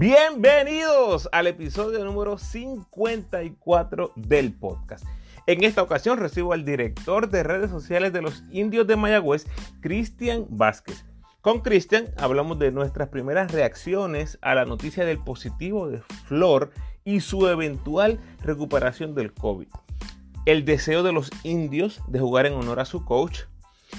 Bienvenidos al episodio número 54 del podcast. En esta ocasión recibo al director de redes sociales de los indios de Mayagüez, Cristian Vázquez. Con Cristian hablamos de nuestras primeras reacciones a la noticia del positivo de Flor y su eventual recuperación del COVID. El deseo de los indios de jugar en honor a su coach.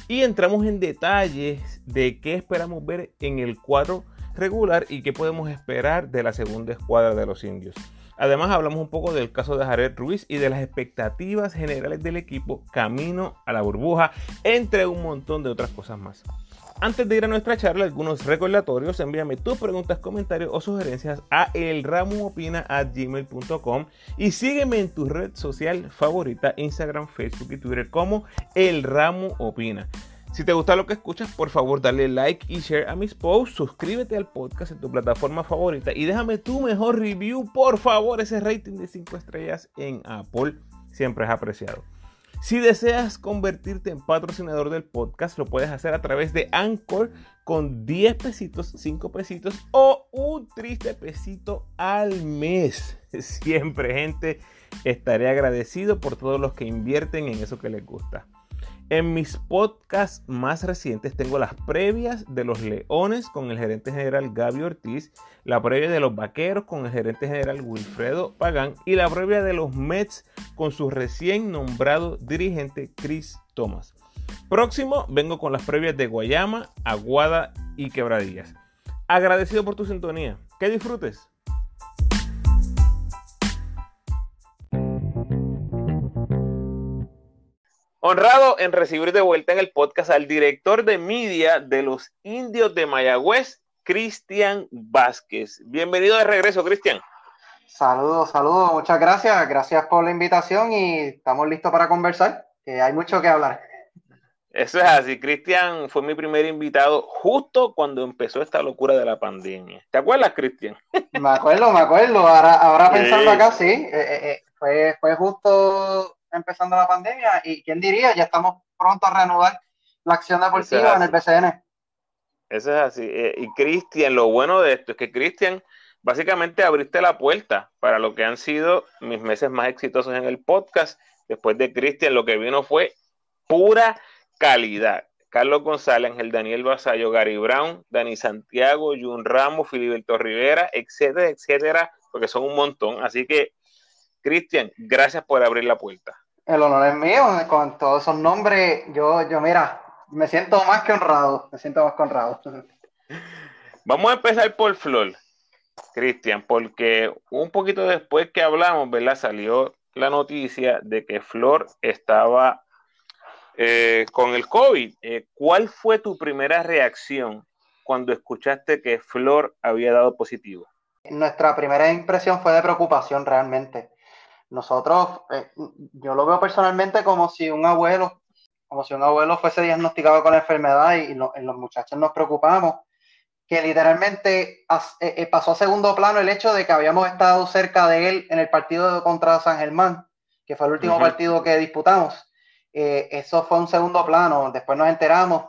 Y entramos en detalles de qué esperamos ver en el cuadro regular y qué podemos esperar de la segunda escuadra de los indios. Además hablamos un poco del caso de Jared Ruiz y de las expectativas generales del equipo camino a la burbuja, entre un montón de otras cosas más. Antes de ir a nuestra charla, algunos recordatorios, envíame tus preguntas, comentarios o sugerencias a elramoopina.gmail.com y sígueme en tu red social favorita, Instagram, Facebook y Twitter como El Ramo Opina. Si te gusta lo que escuchas, por favor dale like y share a mis posts, suscríbete al podcast en tu plataforma favorita y déjame tu mejor review, por favor, ese rating de 5 estrellas en Apple siempre es apreciado. Si deseas convertirte en patrocinador del podcast, lo puedes hacer a través de Anchor con 10 pesitos, 5 pesitos o un triste pesito al mes. Siempre, gente, estaré agradecido por todos los que invierten en eso que les gusta. En mis podcasts más recientes tengo las previas de los Leones con el gerente general Gaby Ortiz, la previa de los Vaqueros con el gerente general Wilfredo Pagán y la previa de los Mets con su recién nombrado dirigente Chris Thomas. Próximo vengo con las previas de Guayama, Aguada y Quebradillas. Agradecido por tu sintonía. Que disfrutes. Honrado en recibir de vuelta en el podcast al director de media de los indios de Mayagüez, Cristian Vázquez. Bienvenido de regreso, Cristian. Saludos, saludos, muchas gracias. Gracias por la invitación y estamos listos para conversar, que hay mucho que hablar. Eso es así, Cristian fue mi primer invitado justo cuando empezó esta locura de la pandemia. ¿Te acuerdas, Cristian? Me acuerdo, me acuerdo. Ahora, ahora pensando acá, sí, eh, eh, eh, fue, fue justo empezando la pandemia y quién diría, ya estamos pronto a reanudar la acción deportiva en el BCN. Eso es así. Eh, y Cristian, lo bueno de esto es que Cristian, básicamente abriste la puerta para lo que han sido mis meses más exitosos en el podcast. Después de Cristian, lo que vino fue pura calidad. Carlos González, Ángel Daniel Basayo, Gary Brown, Dani Santiago, Jun Ramos, Filiberto Rivera, etcétera, etcétera, porque son un montón. Así que, Cristian, gracias por abrir la puerta. El honor es mío, con todos esos nombres, yo, yo, mira, me siento más que honrado, me siento más que honrado. Vamos a empezar por Flor, Cristian, porque un poquito después que hablamos, ¿verdad? Salió la noticia de que Flor estaba eh, con el COVID. Eh, ¿Cuál fue tu primera reacción cuando escuchaste que Flor había dado positivo? Nuestra primera impresión fue de preocupación realmente nosotros, eh, yo lo veo personalmente como si un abuelo, como si un abuelo fuese diagnosticado con la enfermedad y, los muchachos nos preocupamos, que literalmente eh, eh, pasó a segundo plano el hecho de que habíamos estado cerca de él en el partido contra San Germán, que fue el último partido que disputamos. eso fue un segundo plano, después nos enteramos,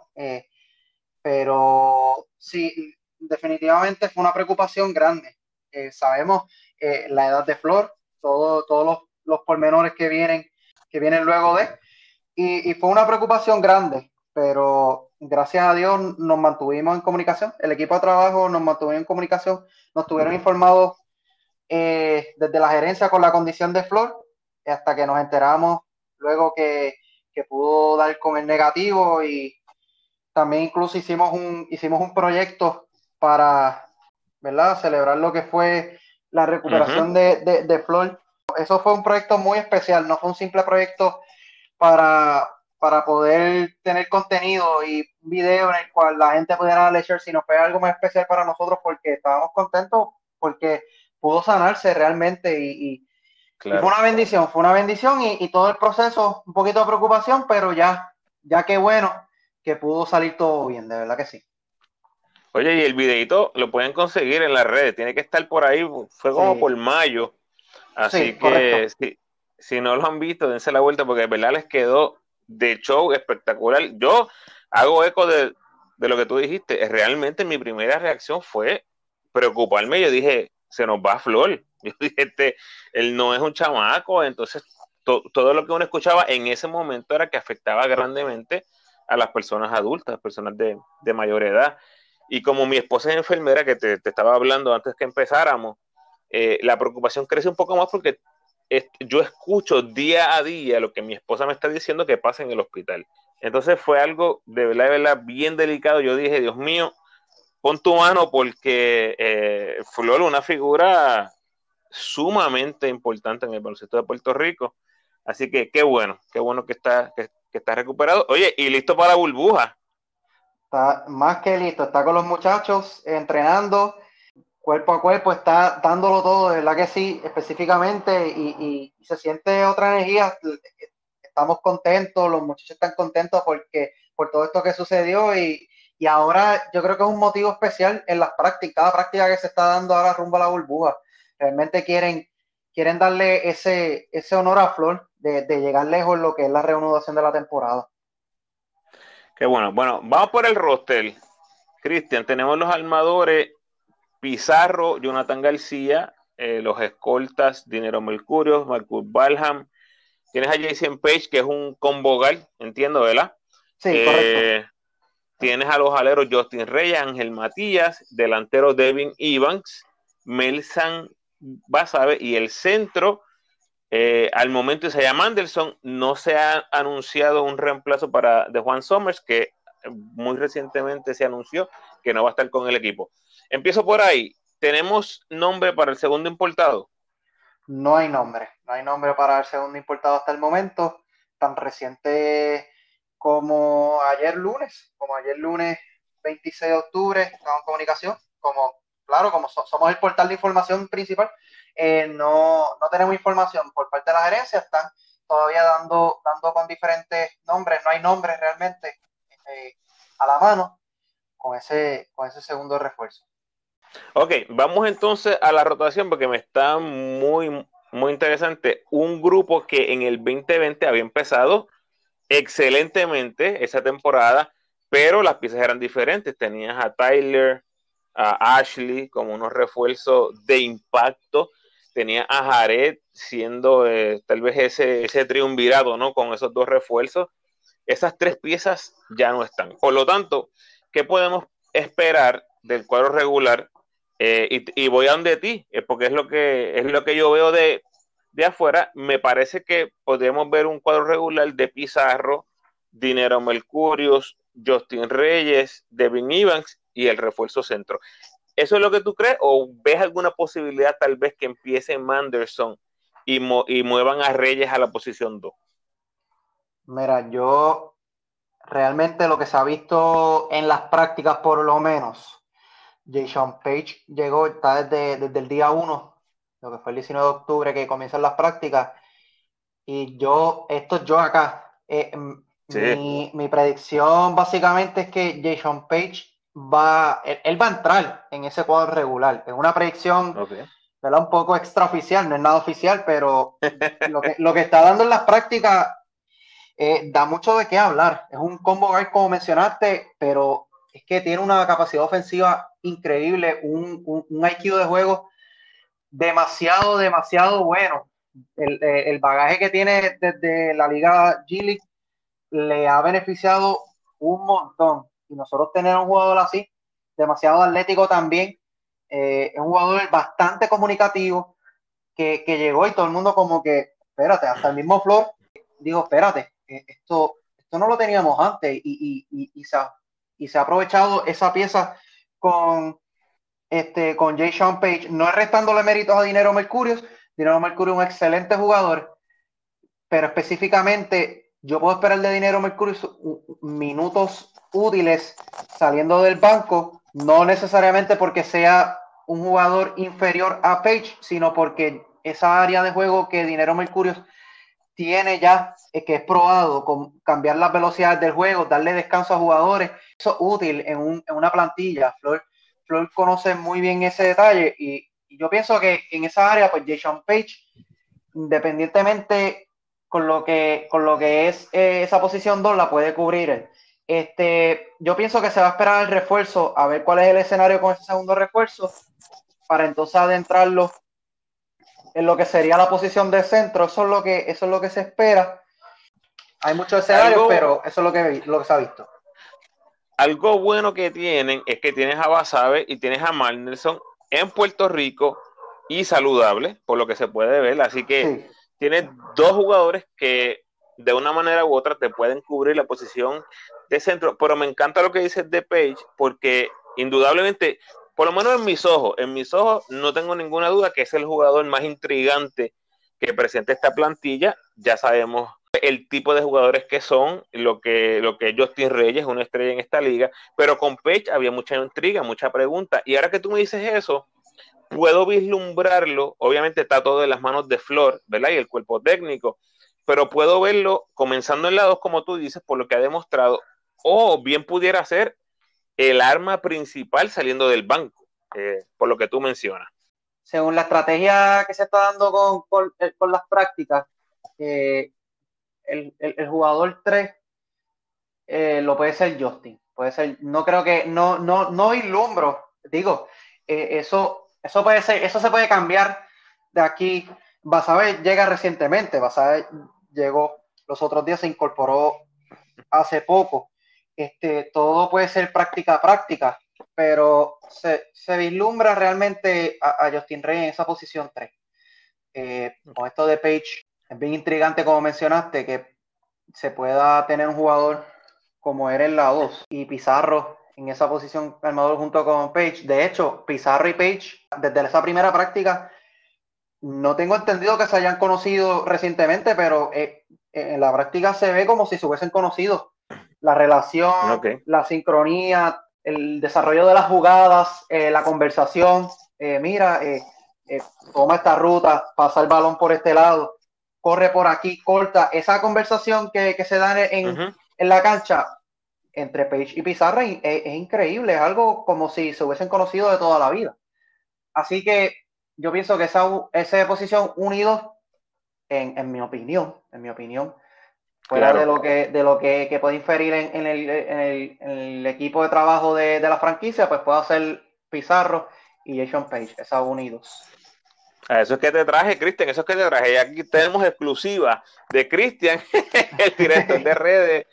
pero sí, definitivamente fue una preocupación grande. sabemos la edad de Flor, todos los, los pormenores que vienen, que vienen luego de. Y, fue una preocupación grande, pero gracias a Dios nos mantuvimos en comunicación. El equipo de trabajo nos mantuvo en comunicación, nos tuvieron informados eh, desde la gerencia con la condición de Flor, hasta que nos enteramos luego que, que pudo dar con el negativo y también incluso hicimos un, hicimos un proyecto para ¿verdad? celebrar lo que fue la recuperación de, de, Flor. Eso fue un proyecto muy especial, no fue un simple proyecto para, para poder tener contenido y un video en el cual la gente pudiera leer, sino fue algo más especial para nosotros porque estábamos contentos porque pudo sanarse realmente y, fue una bendición, fue una bendición y, todo el proceso, un poquito de preocupación, pero ya, ya qué bueno que pudo salir todo bien, de verdad que sí. Oye, y el videito lo pueden conseguir en las redes, tiene que estar por ahí, fue como por mayo. Así que si, no lo han visto, dense la vuelta porque de verdad les quedó de show espectacular. Yo hago eco de, lo que tú dijiste. Realmente mi primera reacción fue preocuparme. Yo dije, se nos va a Flor. Yo dije, este, él no es un chamaco, entonces todo lo que uno escuchaba en ese momento era que afectaba grandemente a las personas adultas, personas de, mayor edad. Y como mi esposa es enfermera, que te, estaba hablando antes que empezáramos, eh, la preocupación crece un poco más porque yo escucho día a día lo que mi esposa me está diciendo que pasa en el hospital. Entonces fue algo de verdad, de verdad bien delicado. Yo dije, Dios mío, pon tu mano porque eh, Flor, una figura sumamente importante en el baloncesto de Puerto Rico. Así que qué bueno, qué bueno que está, que, está recuperado. Oye, y listo para la burbuja. Está más que listo, está con los muchachos entrenando cuerpo a cuerpo, está dándolo todo, de verdad que sí, específicamente, y, se siente otra energía. Estamos contentos, los muchachos están contentos porque por todo esto que sucedió y, y ahora yo creo que es un motivo especial en las prácticas, cada práctica que se está dando ahora rumbo a la burbuja. Realmente quieren, quieren darle ese, ese honor a Flor de, llegar lejos en lo que es la reanudación de la temporada. Qué bueno. Bueno, vamos por el roster. Cristian, tenemos los armadores Pizarro, Jonathan García, eh, los escoltas, Dinero Mercurio, Marcus Balham. Tienes a Jason Page, que es un convogal, entiendo, ¿verdad? Sí, eh, correcto. Tienes a los aleros Justin Reyes, Ángel Matías, delantero Devin Evans, Melsan Basabe y el centro, eh, al momento se llama Anderson, no se ha anunciado un reemplazo para de Juan Somers, que muy recientemente se anunció que no va a estar con el equipo. Empiezo por ahí. ¿Tenemos nombre para el segundo importado? No hay nombre, no hay nombre para el segundo importado hasta el momento. Tan reciente como ayer lunes, como ayer lunes 26 de octubre, estamos en comunicación, como, claro, como somos el portal de información principal, eh, no, tenemos información por parte de la gerencia, están todavía dando, dando con diferentes nombres, no hay nombres realmente eh, a la mano con ese, con ese segundo refuerzo. Ok, vamos entonces a la rotación porque me está muy, muy interesante. Un grupo que en el 2020 había empezado excelentemente esa temporada, pero las piezas eran diferentes. Tenías a Tyler, a Ashley como unos refuerzos de impacto. Tenía a Jared siendo eh, tal vez ese, ese triunvirado, ¿no? Con esos dos refuerzos. Esas tres piezas ya no están. Por lo tanto, ¿qué podemos esperar del cuadro regular eh, y, voy a donde ti, eh, porque es lo que es lo que yo veo de, afuera. Me parece que podríamos ver un cuadro regular de Pizarro, Dinero Mercurius, Justin Reyes, Devin Evans y el refuerzo centro. ¿Eso es lo que tú crees? ¿O ves alguna posibilidad tal vez que empiece Manderson y, y muevan a Reyes a la posición 2? Mira, yo realmente lo que se ha visto en las prácticas por lo menos Jason Page llegó, está desde, desde el día 1, lo que fue el 19 de octubre que comienzan las prácticas. Y yo, esto yo acá, eh, mi, predicción básicamente es que Jason Page va, él, va a entrar en ese cuadro regular. Es una predicción un poco extraoficial, no es nada oficial, pero lo que, está dando en las prácticas eh, da mucho de qué hablar. Es un combo guard como mencionaste, pero es que tiene una capacidad ofensiva increíble, un, un, IQ de juego demasiado, demasiado bueno. Eh, el, bagaje que tiene desde la Liga G le ha beneficiado un montón. Y nosotros tener un jugador así, demasiado atlético también, eh, es un jugador bastante comunicativo que, llegó y todo el mundo como que, espérate, hasta el mismo Flor digo, espérate, eh, esto, esto no lo teníamos antes y, y, y, se, ha, y se ha aprovechado esa pieza con, este, con Jay Sean Page, no es restándole méritos a Dinero Mercurio, Dinero Mercurio es un excelente jugador, pero específicamente yo puedo esperar de Dinero Mercurio minutos útiles saliendo del banco, no necesariamente porque sea un jugador inferior a Page, sino porque esa área de juego que Dinero Mercurio tiene ya, que es probado, con cambiar las velocidades del juego, darle descanso a jugadores, eso es útil en, una plantilla. Flor, Flor conoce muy bien ese detalle y, yo pienso que en esa área, pues Jason Page, independientemente con lo que, con lo que es eh, esa posición 2, la puede cubrir Este, yo pienso que se va a esperar el refuerzo, a ver cuál es el escenario con ese segundo refuerzo, para entonces adentrarlo en lo que sería la posición de centro. Eso es lo que, eso es lo que se espera. Hay muchos escenarios, pero eso es lo que, lo que se ha visto. Algo bueno que tienen es que tienes a Basabe y tienes a Marnelson en Puerto Rico y saludable, por lo que se puede ver. Así que tienes dos jugadores que de una manera u otra te pueden cubrir la posición de centro. Pero me encanta lo que dices de Page, porque indudablemente, por lo menos en mis ojos, en mis ojos no tengo ninguna duda que es el jugador más intrigante que presenta esta plantilla. Ya sabemos el tipo de jugadores que son, lo que, lo que Justin Reyes es una estrella en esta liga, pero con Page había mucha intriga, mucha pregunta. Y ahora que tú me dices eso, puedo vislumbrarlo, obviamente está todo en las manos de Flor, ¿verdad? Y el cuerpo técnico, pero puedo verlo comenzando en la 2, como tú dices, por lo que ha demostrado, o bien pudiera ser el arma principal saliendo del banco, eh, por lo que tú mencionas. Según la estrategia que se está dando con, con, eh, las prácticas, eh, el, el, jugador 3 eh, lo puede ser Justin. Puede ser, no creo que, no, no, no vislumbro, digo, eso, eso puede ser, eso se puede cambiar de aquí. Basabe llega recientemente, Basabe llegó los otros días, se incorporó hace poco. Este, todo puede ser práctica práctica, pero se, se vislumbra realmente a, Justin Rey en esa posición 3. Eh, con esto de Page, es bien intrigante, como mencionaste, que se pueda tener un jugador como era en la 2 y Pizarro en esa posición armador junto con Page. De hecho, Pizarro y Page, desde esa primera práctica, no tengo entendido que se hayan conocido recientemente, pero eh, en la práctica se ve como si se hubiesen conocido. La relación, la sincronía, el desarrollo de las jugadas, eh, la conversación. Eh, mira, toma esta ruta, pasa el balón por este lado corre por aquí, corta. Esa conversación que, se da en, la cancha entre Page y Pizarra es, increíble, es algo como si se hubiesen conocido de toda la vida. Así que yo pienso que esa, esa posición unidos, en, mi opinión, en mi opinión, fuera de lo que, de lo que, puede inferir en, el, equipo de trabajo de, de, la franquicia, pues puede ser Pizarro y Jason Page, esa unidos. Eso es que te traje, Cristian, eso es que te traje. Y aquí tenemos exclusiva de Cristian, el director de redes.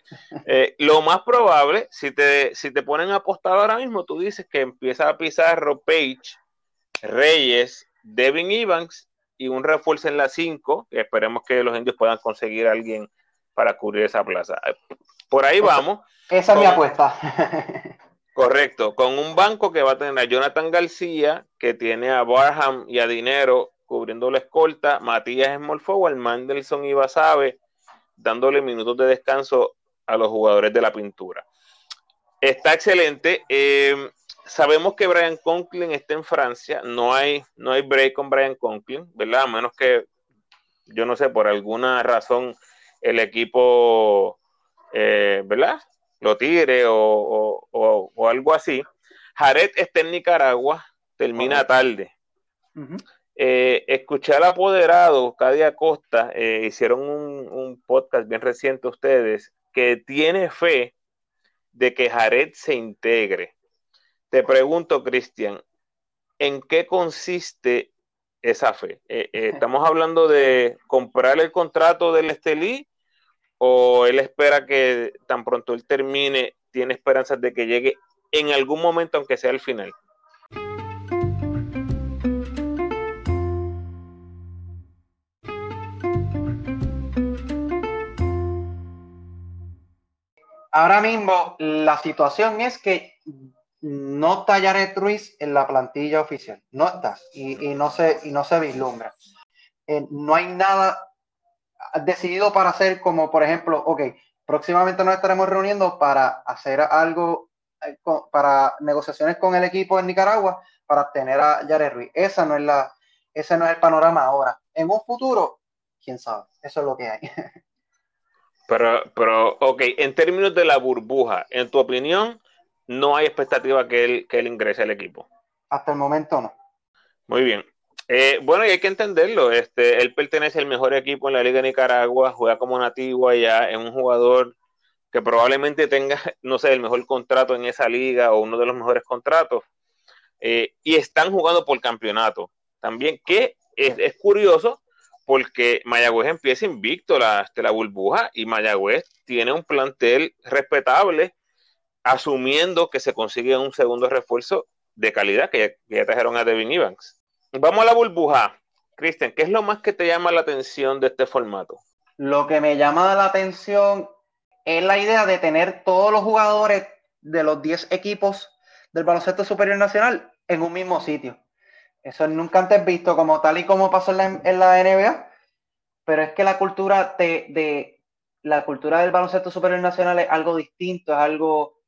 Eh, lo más probable, si te, si te ponen a apostar ahora mismo, tú dices que empieza a pisar Page, Reyes, Devin Evans y un refuerzo en la 5. Esperemos que los indios puedan conseguir a alguien para cubrir esa plaza. Por ahí vamos. Esa es mi apuesta. Correcto, con un banco que va a tener a Jonathan García, que tiene a Barham y a Dinero cubriendo la escolta, Matías Small Mandelson y Basabe dándole minutos de descanso a los jugadores de la pintura. Está excelente. Eh, sabemos que Brian Conklin está en Francia. No hay, no hay break con Brian Conklin, ¿verdad? A menos que, yo no sé, por alguna razón el equipo, eh, ¿verdad? Lo tire o, algo así. Jared está en Nicaragua, termina tarde. Eh, escuché al apoderado, Cadia Costa, eh, hicieron un, podcast bien reciente ustedes, que tiene fe de que Jared se integre. Te pregunto, Cristian, ¿en qué consiste esa fe? Eh, ¿Estamos hablando de comprar el contrato del Estelí o él espera que tan pronto él termine, tiene esperanzas de que llegue en algún momento, aunque sea el final. Ahora mismo la situación es que no está Jared Ruiz en la plantilla oficial, no está y, no se y no se vislumbra. Eh, no hay nada decidido para hacer como, por ejemplo, ok, próximamente nos estaremos reuniendo para hacer algo, eh, para negociaciones con el equipo en Nicaragua para obtener a Jared Ruiz. Esa no es la, ese no es el panorama ahora. En un futuro, quién sabe, eso es lo que hay. Pero, pero, ok, en términos de la burbuja, en tu opinión, no hay expectativa que él, que él ingrese al equipo. Hasta el momento no. Muy bien. Eh, bueno, y hay que entenderlo. Este, él pertenece al mejor equipo en la Liga de Nicaragua, juega como nativo allá, es un jugador que probablemente tenga, no sé, el mejor contrato en esa liga o uno de los mejores contratos, eh, y están jugando por campeonato. También que es, curioso porque Mayagüez empieza invicto la, la burbuja y Mayagüez tiene un plantel respetable, asumiendo que se consigue un segundo refuerzo de calidad que ya, trajeron a Devin Evans. Vamos a la burbuja. Cristian, ¿qué es lo más que te llama la atención de este formato? Lo que me llama la atención es la idea de tener todos los jugadores de los 10 equipos del baloncesto superior nacional en un mismo sitio. Eso nunca antes visto, como tal y como pasó en la, NBA, pero es que la cultura de, la cultura del baloncesto superior nacional es algo distinto, es algo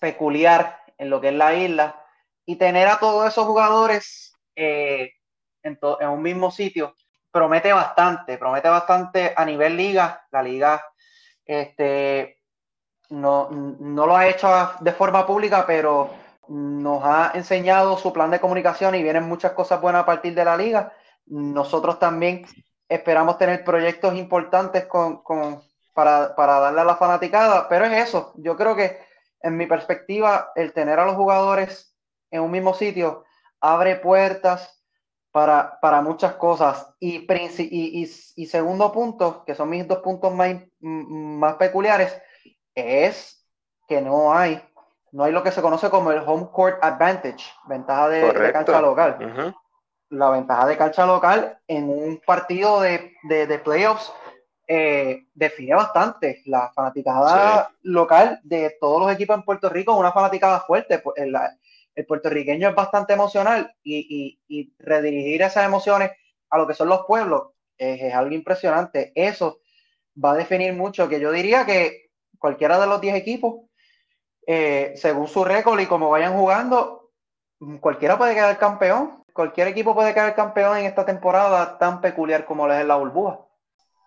peculiar en lo que es la isla, y tener a todos esos jugadores eh, en, en, un mismo sitio promete bastante, promete bastante a nivel liga, la liga este, no, no lo ha hecho de forma pública, pero nos ha enseñado su plan de comunicación y vienen muchas cosas buenas a partir de la liga. Nosotros también esperamos tener proyectos importantes con, para, darle a la fanaticada, pero es eso. Yo creo que en mi perspectiva, el tener a los jugadores en un mismo sitio abre puertas para, muchas cosas. Y, y, y, segundo punto, que son mis dos puntos más, más peculiares, es que no hay no hay lo que se conoce como el home court advantage, ventaja de, cancha local. La ventaja de cancha local en un partido de, playoffs eh, define bastante. La fanaticada local de todos los equipos en Puerto Rico es una fanaticada fuerte. Pues, el, puertorriqueño es bastante emocional y, redirigir esas emociones a lo que son los pueblos es, algo impresionante. Eso va a definir mucho, que yo diría que cualquiera de los 10 equipos eh, según su récord y como vayan jugando, cualquiera puede quedar campeón. Cualquier equipo puede quedar campeón en esta temporada tan peculiar como la es la burbuja.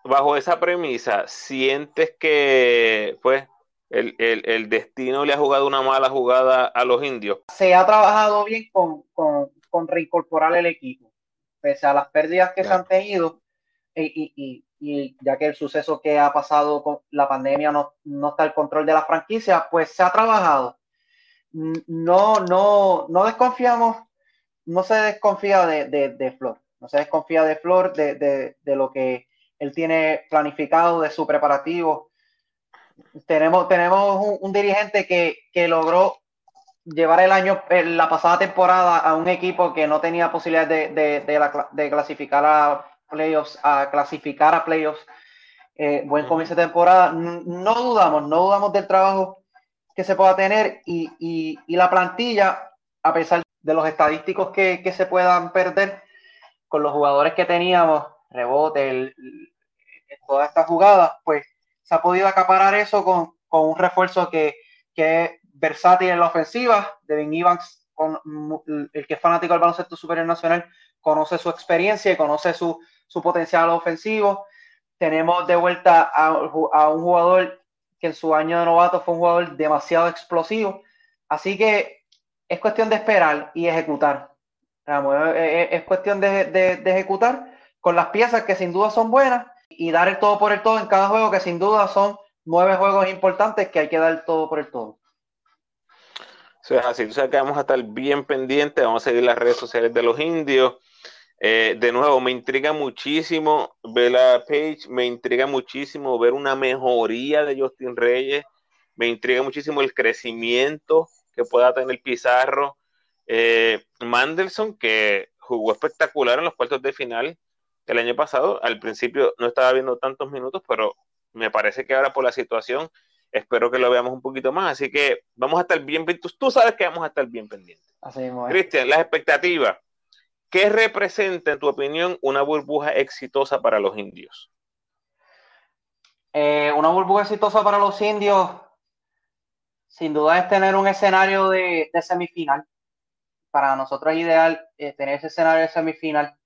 Bajo esa premisa, ¿sientes que pues el, destino le ha jugado una mala jugada a los indios? Se ha trabajado bien con, reincorporar el equipo, pese a las pérdidas que se han tenido y, y ya que el suceso que ha pasado con la pandemia no, está al control de la franquicia, pues se ha trabajado. No, no, no desconfiamos, no se desconfía de, de, Flor, no se desconfía de Flor, de, lo que él tiene planificado, de su preparativo. Tenemos, tenemos un, dirigente que, que, logró llevar el año, la pasada temporada a un equipo que no tenía posibilidad de, de clasificar a playoffs, a clasificar a playoffs. Eh, buen comienzo de temporada. No dudamos, no dudamos del trabajo que se pueda tener y, la plantilla, a pesar de los estadísticos que, se puedan perder con los jugadores que teníamos, rebote, todas estas jugadas, pues se ha podido acaparar eso con, un refuerzo que, que, es versátil en la ofensiva. Devin Evans, con, el que es fanático del baloncesto superior nacional, conoce su experiencia y conoce su, su potencial ofensivo. Tenemos de vuelta a, un jugador que en su año de novato fue un jugador demasiado explosivo. Así que es cuestión de esperar y ejecutar. es, cuestión de, ejecutar con las piezas que sin duda son buenas y dar el todo por el todo en cada juego, que sin duda son nueve juegos importantes que hay que dar el todo por el todo. Eso es así, que vamos a estar bien pendientes, vamos a seguir las redes sociales de los indios. Eh, de nuevo, me intriga muchísimo ver la page, me intriga muchísimo ver una mejoría de Justin Reyes, me intriga muchísimo el crecimiento que pueda tener Pizarro. Eh, Mandelson, que jugó espectacular en los cuartos de final el año pasado, al principio no estaba viendo tantos minutos, pero me parece que ahora por la situación espero que lo veamos un poquito más, así que vamos a estar bien, tú, tú sabes que vamos a estar bien pendientes. Cristian, las expectativas ¿Qué representa, en tu opinión, una burbuja exitosa para los indios? Eh, una burbuja exitosa para los indios, sin duda, es tener un escenario de, semifinal. Para nosotros es ideal eh, tener ese escenario de semifinal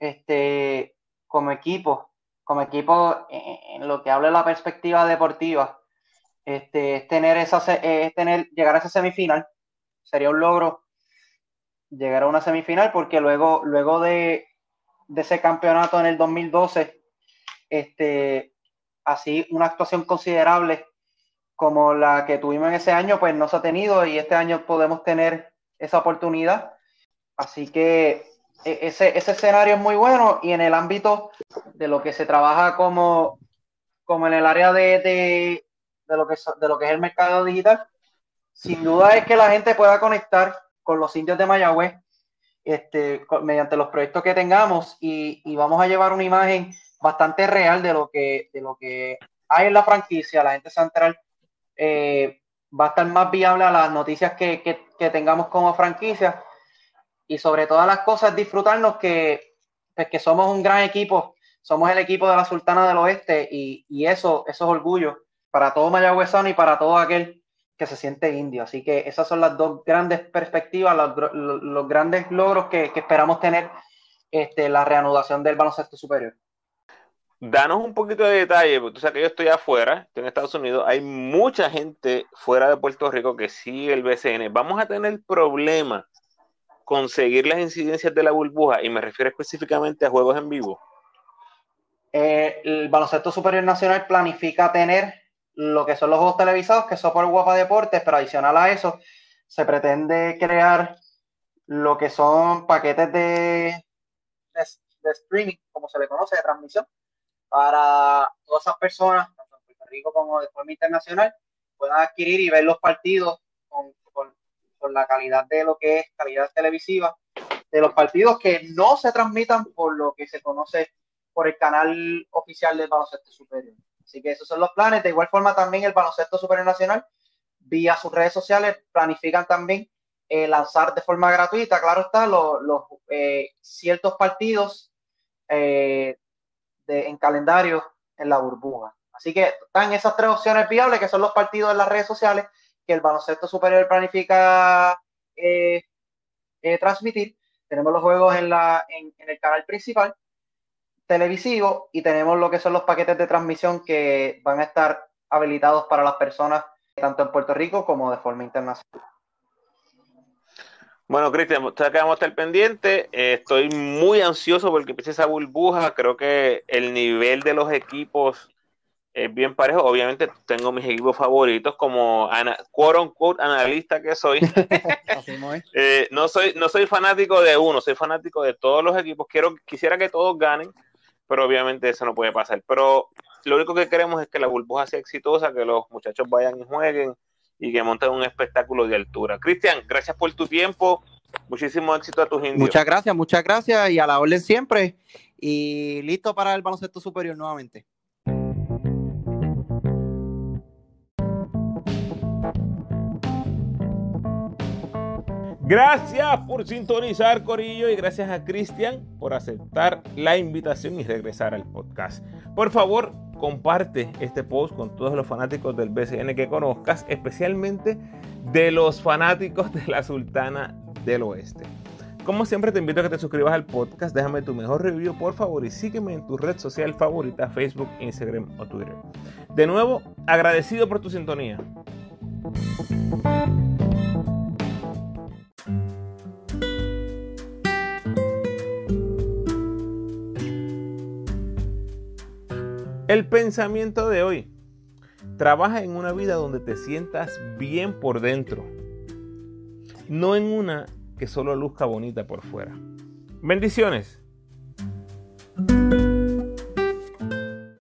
este, como equipo, como equipo en, lo que habla de la perspectiva deportiva. Este, es tener esa, es tener, llegar a esa semifinal sería un logro llegar a una semifinal, porque luego, luego de, ese campeonato en el 2012, este, así una actuación considerable como la que tuvimos en ese año, pues no se ha tenido y este año podemos tener esa oportunidad. Así que ese, ese escenario es muy bueno y en el ámbito de lo que se trabaja como, como en el área de, de, de, lo que, de lo que es el mercado digital, sin duda es que la gente pueda conectar con los indios de Mayagüez este, mediante los proyectos que tengamos y, y, vamos a llevar una imagen bastante real de lo que, de lo que hay en la franquicia. La gente central eh, va a estar más viable a las noticias que, que, que, tengamos como franquicia y sobre todas las cosas disfrutarnos que, pues, que somos un gran equipo, somos el equipo de la Sultana del Oeste y, y eso, eso es orgullo para todo mayagüezano y para todo aquel que se siente indio. Así que esas son las dos grandes perspectivas, los, los, grandes logros que, que, esperamos tener este, la reanudación del baloncesto superior. Danos un poquito de detalle, porque tú sabes que yo estoy afuera, estoy en Estados Unidos, hay mucha gente fuera de Puerto Rico que sigue el BCN. Vamos a tener problema conseguir las incidencias de la burbuja, y me refiero específicamente a juegos en vivo. Eh, el Baloncesto Superior Nacional planifica tener lo que son los juegos televisados, que son por Guapa Deportes, pero adicional a eso, se pretende crear lo que son paquetes de, streaming, como se le conoce, de transmisión, para todas esas personas, tanto en Puerto Rico como de forma internacional, puedan adquirir y ver los partidos con, con, la calidad de lo que es calidad televisiva, de los partidos que no se transmitan por lo que se conoce por el canal oficial del baloncesto superior. Así que esos son los planes. De igual forma también el baloncesto superior nacional, vía sus redes sociales, planifican también eh, lanzar de forma gratuita, claro está, los, eh, ciertos partidos eh, en calendario en la burbuja. Así que están esas tres opciones viables, que son los partidos en las redes sociales, que el baloncesto superior planifica eh, eh, transmitir. Tenemos los juegos en, la, en, el canal principal televisivo y tenemos lo que son los paquetes de transmisión que van a estar habilitados para las personas tanto en Puerto Rico como de forma internacional. Bueno, Cristian, ustedes que vamos a estar pendientes. Eh, estoy muy ansioso porque empiece esa burbuja. Creo que el nivel de los equipos es bien parejo. Obviamente tengo mis equipos favoritos como ana, quote unquote analista que soy. eh, no soy. No soy fanático de uno, soy fanático de todos los equipos. Quiero, quisiera que todos ganen, pero obviamente eso no puede pasar. Pero lo único que queremos es que la burbuja sea exitosa, que los muchachos vayan y jueguen y que monten un espectáculo de altura. Cristian, gracias por tu tiempo. Muchísimo éxito a tus indios. Muchas gracias, muchas gracias y a la orden siempre. Y listo para el baloncesto superior nuevamente. Gracias por sintonizar, Corillo, y gracias a Cristian por aceptar la invitación y regresar al podcast. Por favor, comparte este post con todos los fanáticos del BCN que conozcas, especialmente de los fanáticos de la Sultana del Oeste. Como siempre te invito a que te suscribas al podcast, déjame tu mejor review por favor y sígueme en tu red social favorita, Facebook, Instagram o Twitter. De nuevo, agradecido por tu sintonía. El pensamiento de hoy. Trabaja en una vida donde te sientas bien por dentro, no en una que solo luzca bonita por fuera. Bendiciones.